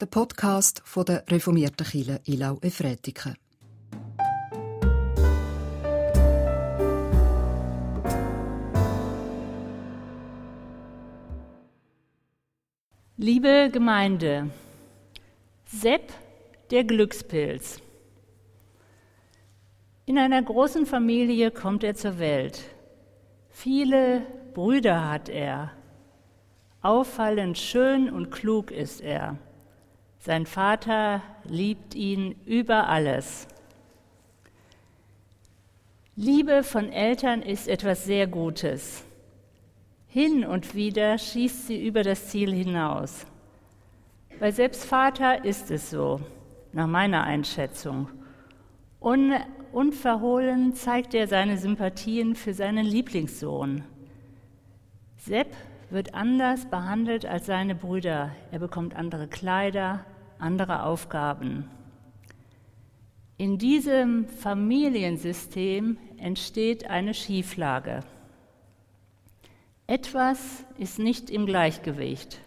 der Podcast von der reformierten Kirche Ilau Efretiken. Liebe Gemeinde, Sepp der Glückspilz. In einer großen Familie kommt er zur Welt. Viele Brüder hat er. Auffallend schön und klug ist er. Sein Vater liebt ihn über alles. Liebe von Eltern ist etwas sehr Gutes. Hin und wieder schießt sie über das Ziel hinaus. Bei selbst Vater ist es so, nach meiner Einschätzung. Un unverhohlen zeigt er seine Sympathien für seinen Lieblingssohn. Sepp wird anders behandelt als seine Brüder. Er bekommt andere Kleider, andere Aufgaben. In diesem Familiensystem entsteht eine Schieflage. Etwas ist nicht im Gleichgewicht.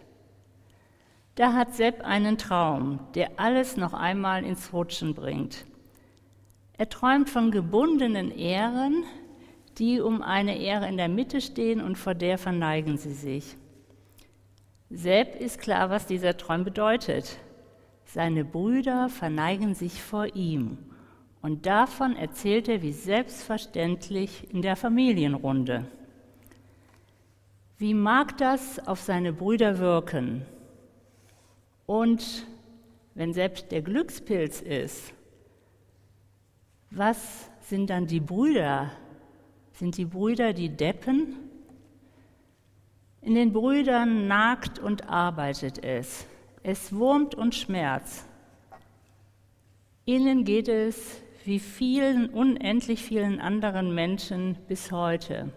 Da hat Sepp einen Traum, der alles noch einmal ins Rutschen bringt. Er träumt von gebundenen Ehren, die um eine Ehre in der Mitte stehen und vor der verneigen sie sich. Sepp ist klar, was dieser Traum bedeutet. Seine Brüder verneigen sich vor ihm. Und davon erzählt er wie selbstverständlich in der Familienrunde. Wie mag das auf seine Brüder wirken? Und wenn selbst der Glückspilz ist, was sind dann die Brüder? Sind die Brüder die Deppen? In den Brüdern nagt und arbeitet es. Es wurmt und schmerzt. Ihnen geht es wie vielen, unendlich vielen anderen Menschen bis heute.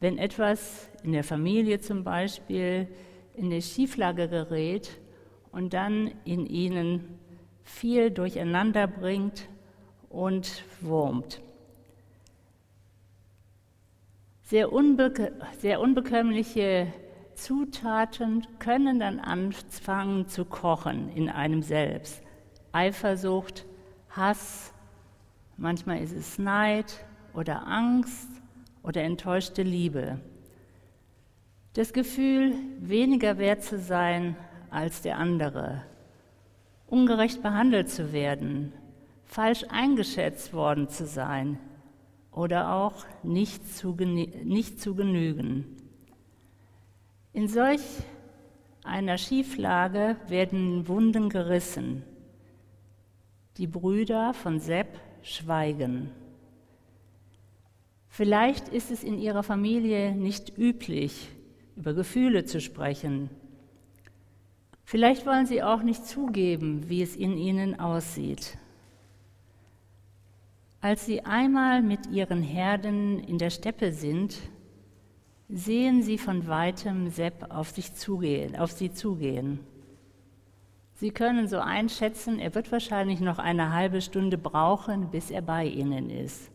Wenn etwas in der Familie zum Beispiel in die Schieflage gerät und dann in ihnen viel durcheinander bringt und wurmt. Sehr, unbe sehr unbekömmliche Zutaten können dann anfangen zu kochen in einem selbst. Eifersucht, Hass, manchmal ist es Neid oder Angst oder enttäuschte Liebe. Das Gefühl, weniger wert zu sein als der andere, ungerecht behandelt zu werden, falsch eingeschätzt worden zu sein, oder auch nicht zu, nicht zu genügen. In solch einer Schieflage werden Wunden gerissen. Die Brüder von Sepp schweigen. Vielleicht ist es in ihrer Familie nicht üblich, über Gefühle zu sprechen. Vielleicht wollen sie auch nicht zugeben, wie es in ihnen aussieht. Als sie einmal mit ihren Herden in der Steppe sind, sehen sie von weitem Sepp auf, sich zugehen, auf sie zugehen. Sie können so einschätzen, er wird wahrscheinlich noch eine halbe Stunde brauchen, bis er bei ihnen ist.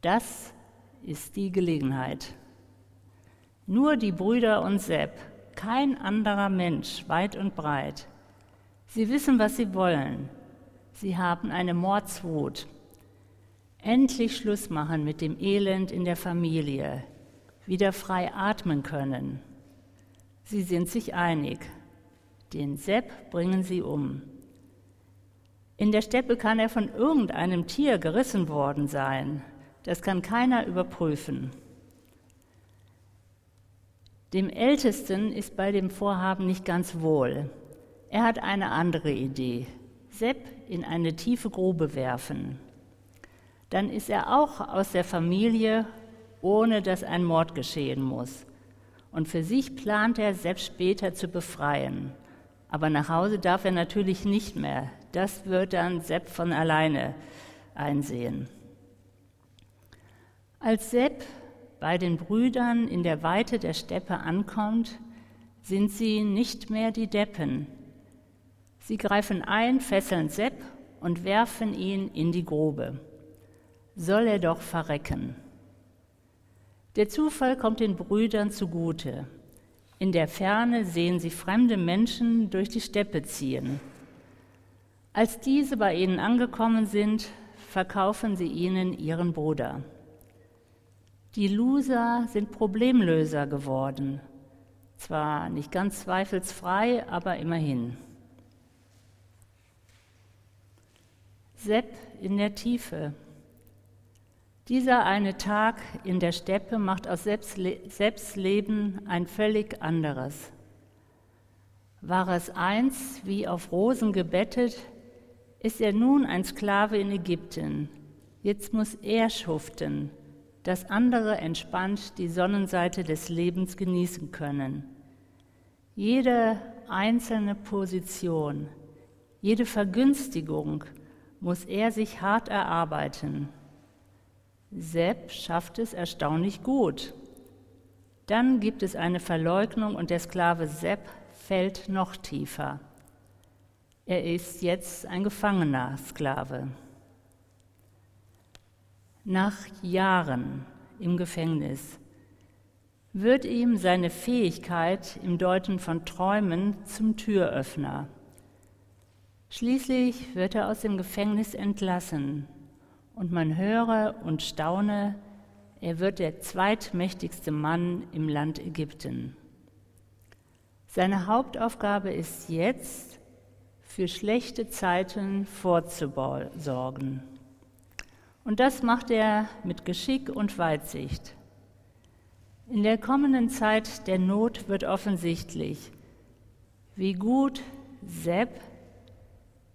Das ist die Gelegenheit. Nur die Brüder und Sepp, kein anderer Mensch, weit und breit. Sie wissen, was sie wollen. Sie haben eine Mordswut endlich Schluss machen mit dem Elend in der Familie, wieder frei atmen können. Sie sind sich einig. Den Sepp bringen sie um. In der Steppe kann er von irgendeinem Tier gerissen worden sein. Das kann keiner überprüfen. Dem Ältesten ist bei dem Vorhaben nicht ganz wohl. Er hat eine andere Idee. Sepp in eine tiefe Grube werfen dann ist er auch aus der Familie, ohne dass ein Mord geschehen muss. Und für sich plant er, selbst später zu befreien. Aber nach Hause darf er natürlich nicht mehr. Das wird dann Sepp von alleine einsehen. Als Sepp bei den Brüdern in der Weite der Steppe ankommt, sind sie nicht mehr die Deppen. Sie greifen ein, fesseln Sepp und werfen ihn in die Grube soll er doch verrecken. Der Zufall kommt den Brüdern zugute. In der Ferne sehen sie fremde Menschen durch die Steppe ziehen. Als diese bei ihnen angekommen sind, verkaufen sie ihnen ihren Bruder. Die Loser sind Problemlöser geworden. Zwar nicht ganz zweifelsfrei, aber immerhin. Sepp in der Tiefe. Dieser eine Tag in der Steppe macht aus Selbstleben ein völlig anderes. War es einst wie auf Rosen gebettet, ist er nun ein Sklave in Ägypten. Jetzt muss er schuften, dass andere entspannt die Sonnenseite des Lebens genießen können. Jede einzelne Position, jede Vergünstigung muss er sich hart erarbeiten. Sepp schafft es erstaunlich gut. Dann gibt es eine Verleugnung und der Sklave Sepp fällt noch tiefer. Er ist jetzt ein gefangener Sklave. Nach Jahren im Gefängnis wird ihm seine Fähigkeit im Deuten von Träumen zum Türöffner. Schließlich wird er aus dem Gefängnis entlassen und man höre und staune, er wird der zweitmächtigste Mann im Land Ägypten. Seine Hauptaufgabe ist jetzt, für schlechte Zeiten vorzusorgen. Und das macht er mit Geschick und Weitsicht. In der kommenden Zeit der Not wird offensichtlich, wie gut Sepp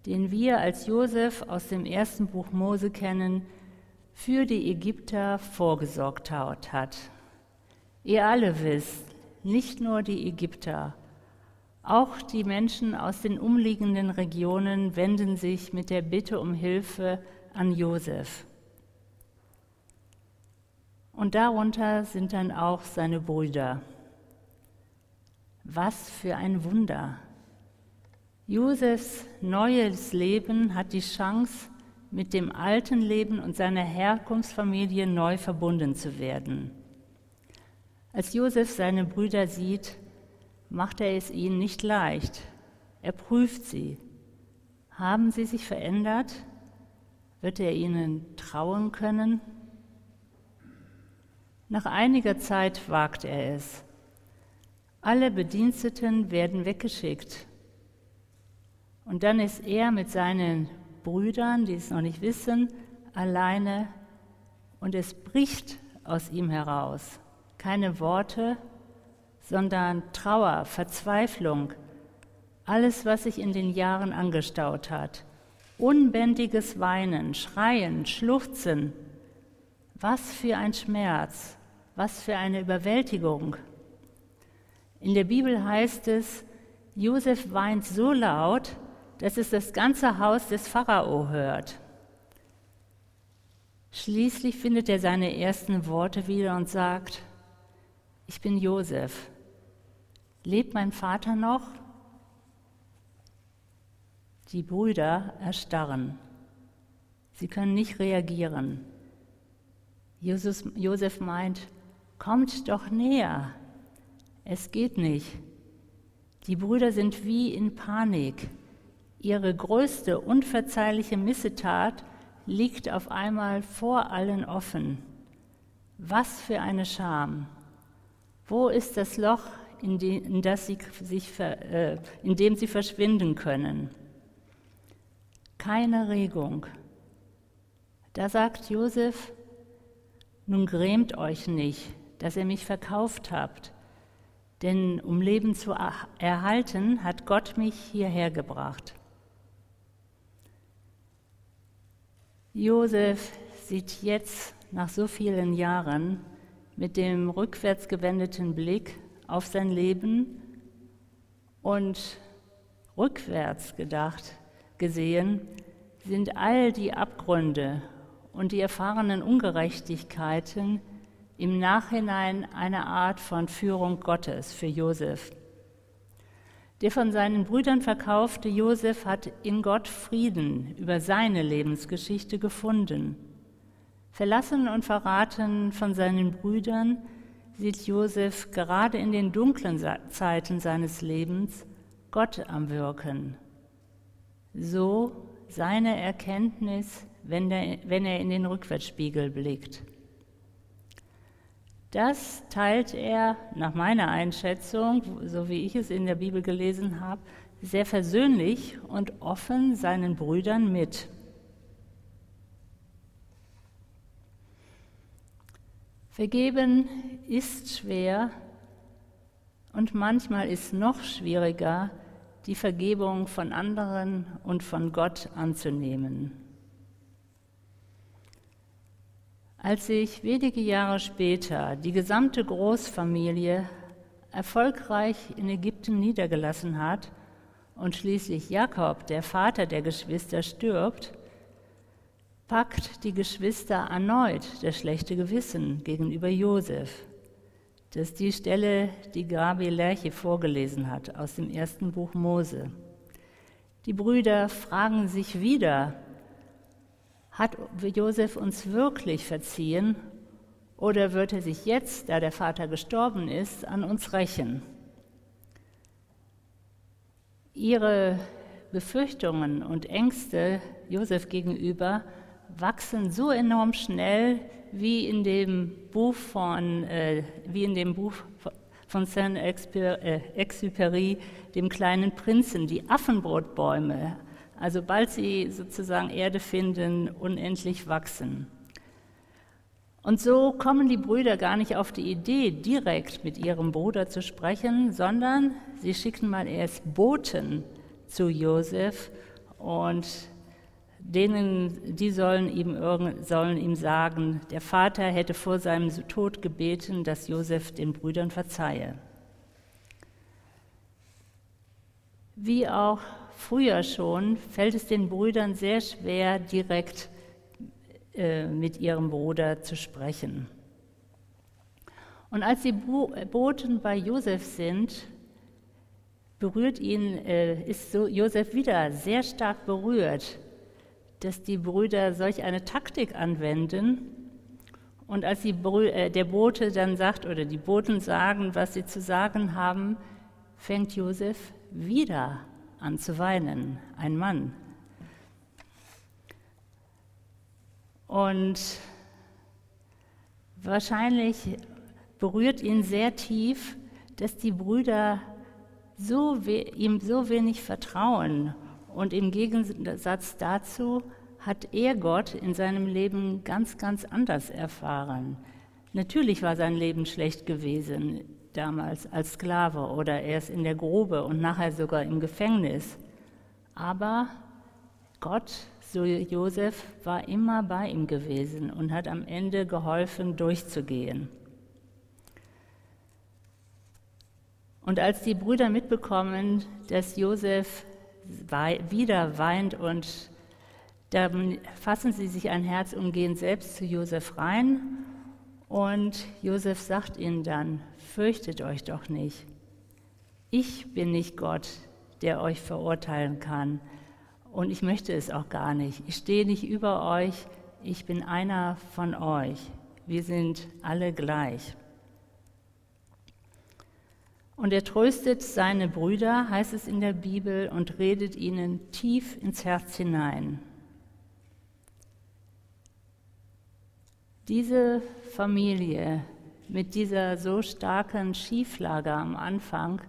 den wir als Josef aus dem ersten Buch Mose kennen, für die Ägypter vorgesorgt hat. Ihr alle wisst, nicht nur die Ägypter, auch die Menschen aus den umliegenden Regionen wenden sich mit der Bitte um Hilfe an Josef. Und darunter sind dann auch seine Brüder. Was für ein Wunder! Josefs neues Leben hat die Chance, mit dem alten Leben und seiner Herkunftsfamilie neu verbunden zu werden. Als Josef seine Brüder sieht, macht er es ihnen nicht leicht. Er prüft sie. Haben sie sich verändert? Wird er ihnen trauen können? Nach einiger Zeit wagt er es. Alle Bediensteten werden weggeschickt und dann ist er mit seinen Brüdern, die es noch nicht wissen, alleine und es bricht aus ihm heraus. Keine Worte, sondern Trauer, Verzweiflung, alles, was sich in den Jahren angestaut hat. Unbändiges Weinen, Schreien, Schluchzen. Was für ein Schmerz, was für eine Überwältigung. In der Bibel heißt es, Josef weint so laut, dass es das ganze Haus des Pharao hört. Schließlich findet er seine ersten Worte wieder und sagt, ich bin Josef. Lebt mein Vater noch? Die Brüder erstarren. Sie können nicht reagieren. Jesus, Josef meint, kommt doch näher. Es geht nicht. Die Brüder sind wie in Panik. Ihre größte unverzeihliche Missetat liegt auf einmal vor allen offen. Was für eine Scham! Wo ist das Loch, in, die, in, das sie sich, äh, in dem sie verschwinden können? Keine Regung. Da sagt Josef, nun grämt euch nicht, dass ihr mich verkauft habt, denn um Leben zu erhalten, hat Gott mich hierher gebracht. Josef sieht jetzt nach so vielen Jahren mit dem rückwärts gewendeten Blick auf sein Leben und rückwärts gedacht, gesehen, sind all die Abgründe und die erfahrenen Ungerechtigkeiten im Nachhinein eine Art von Führung Gottes für Josef. Der von seinen Brüdern verkaufte Josef hat in Gott Frieden über seine Lebensgeschichte gefunden. Verlassen und verraten von seinen Brüdern sieht Josef gerade in den dunklen Zeiten seines Lebens Gott am Wirken. So seine Erkenntnis, wenn, er in den Rückwärtsspiegel blickt. Das teilt er nach meiner Einschätzung, so wie ich es in der Bibel gelesen habe, sehr versöhnlich und offen seinen Brüdern mit. Vergeben ist schwer und manchmal ist noch schwieriger, die Vergebung von anderen und von Gott anzunehmen. Als sich wenige Jahre später die gesamte Großfamilie erfolgreich in Ägypten niedergelassen hat und schließlich Jakob, der Vater der Geschwister, stirbt, packt die Geschwister erneut das schlechte Gewissen gegenüber Josef. Das ist die Stelle, die Gabi Lerche vorgelesen hat aus dem ersten Buch Mose. Die Brüder fragen sich wieder, hat Josef uns wirklich verziehen oder wird er sich jetzt, da der Vater gestorben ist, an uns rächen? Ihre Befürchtungen und Ängste Josef gegenüber wachsen so enorm schnell wie in dem Buch von, äh, wie in dem Buch von Saint-Exupéry, äh, dem kleinen Prinzen, die Affenbrotbäume also bald sie sozusagen Erde finden, unendlich wachsen. Und so kommen die Brüder gar nicht auf die Idee, direkt mit ihrem Bruder zu sprechen, sondern sie schicken mal erst Boten zu Josef und denen, die sollen ihm, sollen ihm sagen, der Vater hätte vor seinem Tod gebeten, dass Josef den Brüdern verzeihe. Wie auch früher schon fällt es den Brüdern sehr schwer, direkt äh, mit ihrem Bruder zu sprechen. Und als die Boten bei Josef sind, berührt ihn, äh, ist so Josef wieder sehr stark berührt, dass die Brüder solch eine Taktik anwenden. Und als Brü äh, der Bote dann sagt oder die Boten sagen, was sie zu sagen haben, fängt Josef wieder an zu weinen, ein Mann. Und wahrscheinlich berührt ihn sehr tief, dass die Brüder so ihm so wenig vertrauen. Und im Gegensatz dazu hat er Gott in seinem Leben ganz, ganz anders erfahren. Natürlich war sein Leben schlecht gewesen damals als Sklave oder erst in der Grube und nachher sogar im Gefängnis. Aber Gott, so Josef, war immer bei ihm gewesen und hat am Ende geholfen, durchzugehen. Und als die Brüder mitbekommen, dass Josef wieder weint und dann fassen sie sich ein Herz und gehen selbst zu Josef rein und Josef sagt ihnen dann, fürchtet euch doch nicht. Ich bin nicht Gott, der euch verurteilen kann. Und ich möchte es auch gar nicht. Ich stehe nicht über euch. Ich bin einer von euch. Wir sind alle gleich. Und er tröstet seine Brüder, heißt es in der Bibel, und redet ihnen tief ins Herz hinein. Diese Familie mit dieser so starken Schieflage am Anfang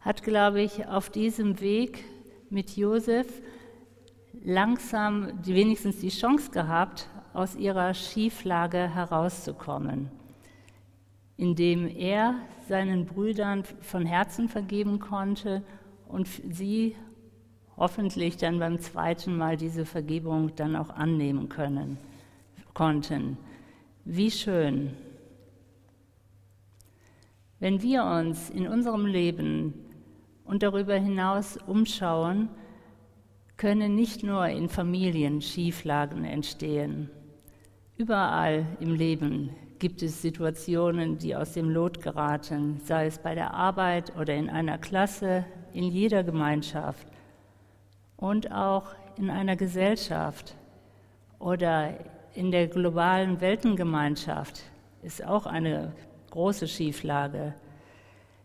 hat, glaube ich, auf diesem Weg mit Josef langsam wenigstens die Chance gehabt, aus ihrer Schieflage herauszukommen, indem er seinen Brüdern von Herzen vergeben konnte und sie hoffentlich dann beim zweiten Mal diese Vergebung dann auch annehmen können, konnten. Wie schön. Wenn wir uns in unserem Leben und darüber hinaus umschauen, können nicht nur in Familien Schieflagen entstehen. Überall im Leben gibt es Situationen, die aus dem Lot geraten, sei es bei der Arbeit oder in einer Klasse, in jeder Gemeinschaft und auch in einer Gesellschaft oder in der globalen Weltengemeinschaft ist auch eine große Schieflage.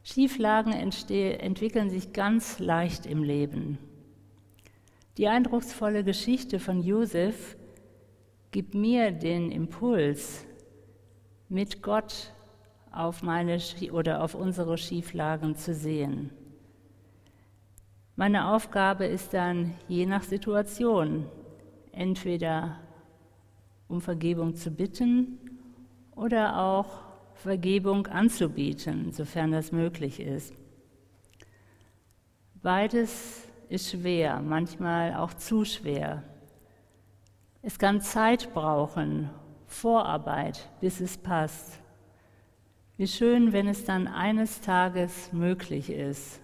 Schieflagen entwickeln sich ganz leicht im Leben. Die eindrucksvolle Geschichte von Josef gibt mir den Impuls, mit Gott auf meine oder auf unsere Schieflagen zu sehen. Meine Aufgabe ist dann je nach Situation entweder um Vergebung zu bitten oder auch Vergebung anzubieten, sofern das möglich ist. Beides ist schwer, manchmal auch zu schwer. Es kann Zeit brauchen, Vorarbeit, bis es passt. Wie schön, wenn es dann eines Tages möglich ist,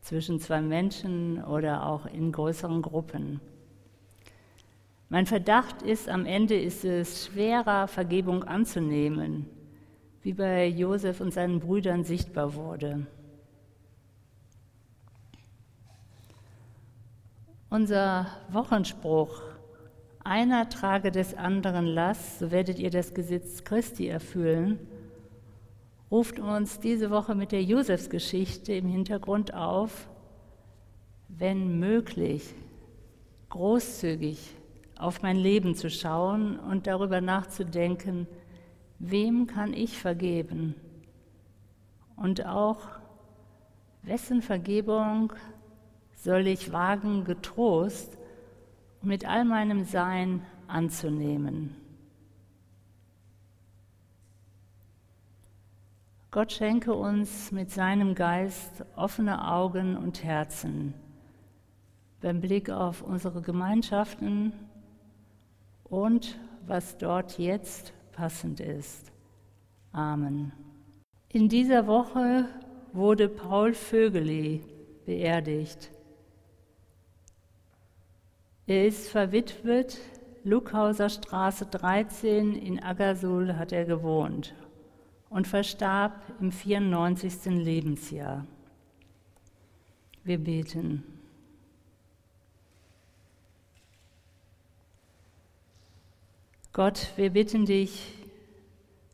zwischen zwei Menschen oder auch in größeren Gruppen. Mein Verdacht ist, am Ende ist es schwerer, Vergebung anzunehmen, wie bei Josef und seinen Brüdern sichtbar wurde. Unser Wochenspruch, einer trage des anderen Last, so werdet ihr das Gesetz Christi erfüllen, ruft uns diese Woche mit der Josefsgeschichte im Hintergrund auf, wenn möglich, großzügig auf mein Leben zu schauen und darüber nachzudenken, wem kann ich vergeben? Und auch, wessen Vergebung soll ich wagen, getrost mit all meinem Sein anzunehmen? Gott schenke uns mit seinem Geist offene Augen und Herzen beim Blick auf unsere Gemeinschaften und was dort jetzt passend ist. Amen. In dieser Woche wurde Paul Vögeli beerdigt. Er ist verwitwet, Luckhauser Straße 13 in Aggersul hat er gewohnt und verstarb im 94. Lebensjahr. Wir beten. Gott, wir bitten dich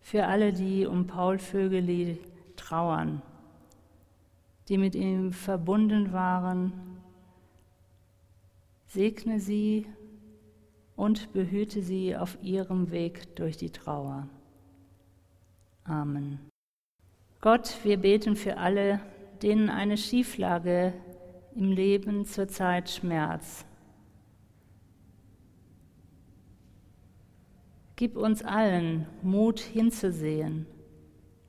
für alle, die um Paul Vögeli trauern, die mit ihm verbunden waren. Segne sie und behüte sie auf ihrem Weg durch die Trauer. Amen. Gott, wir beten für alle, denen eine Schieflage im Leben zurzeit schmerzt Gib uns allen Mut hinzusehen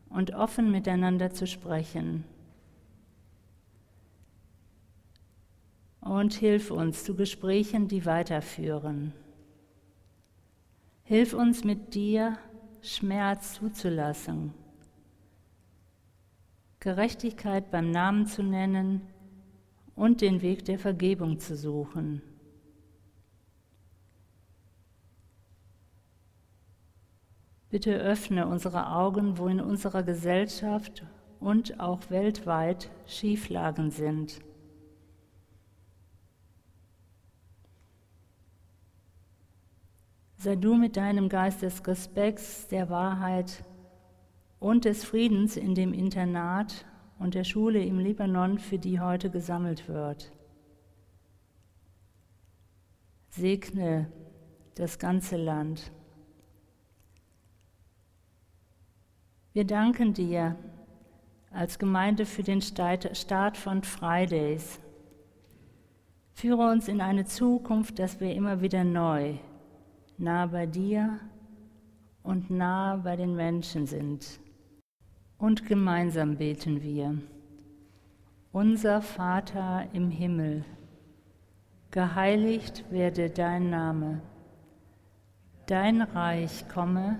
und offen miteinander zu sprechen. Und hilf uns zu Gesprächen, die weiterführen. Hilf uns mit dir, Schmerz zuzulassen, Gerechtigkeit beim Namen zu nennen und den Weg der Vergebung zu suchen. Bitte öffne unsere Augen, wo in unserer Gesellschaft und auch weltweit Schieflagen sind. Sei du mit deinem Geist des Respekts, der Wahrheit und des Friedens in dem Internat und der Schule im Libanon, für die heute gesammelt wird. Segne das ganze Land. Wir danken dir als Gemeinde für den Start von Fridays. Führe uns in eine Zukunft, dass wir immer wieder neu nah bei dir und nah bei den Menschen sind. Und gemeinsam beten wir. Unser Vater im Himmel, geheiligt werde dein Name, dein Reich komme,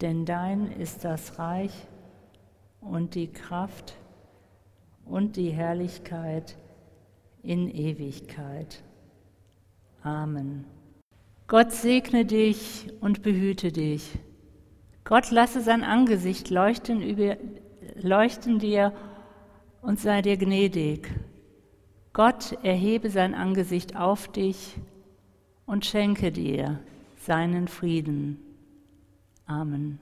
denn dein ist das Reich und die Kraft und die Herrlichkeit in Ewigkeit. Amen. Gott segne dich und behüte dich. Gott lasse sein Angesicht leuchten, über, leuchten dir und sei dir gnädig. Gott erhebe sein Angesicht auf dich und schenke dir seinen Frieden. Amen.